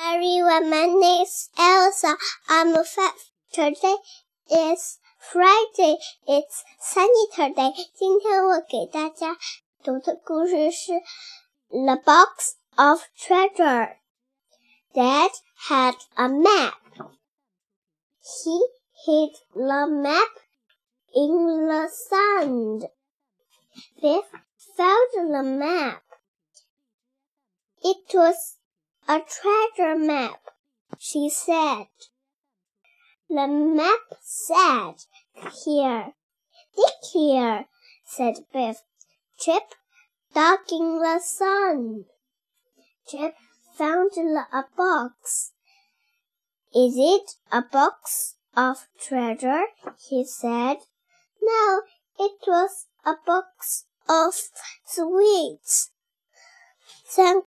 everyone. My name is Elsa. I'm a five. Today is Friday. It's sunny Saturday. 今天我给大家读的故事是《The Box of Treasure》。Dad had a map. He hid the map in the sand. Biff found the map. It was a treasure map, she said. The map said, Here. Dig here, said Biff. Chip dug in the sun. Chip found a box. Is it a box of treasure? he said. No, it was a box of sweets. Thank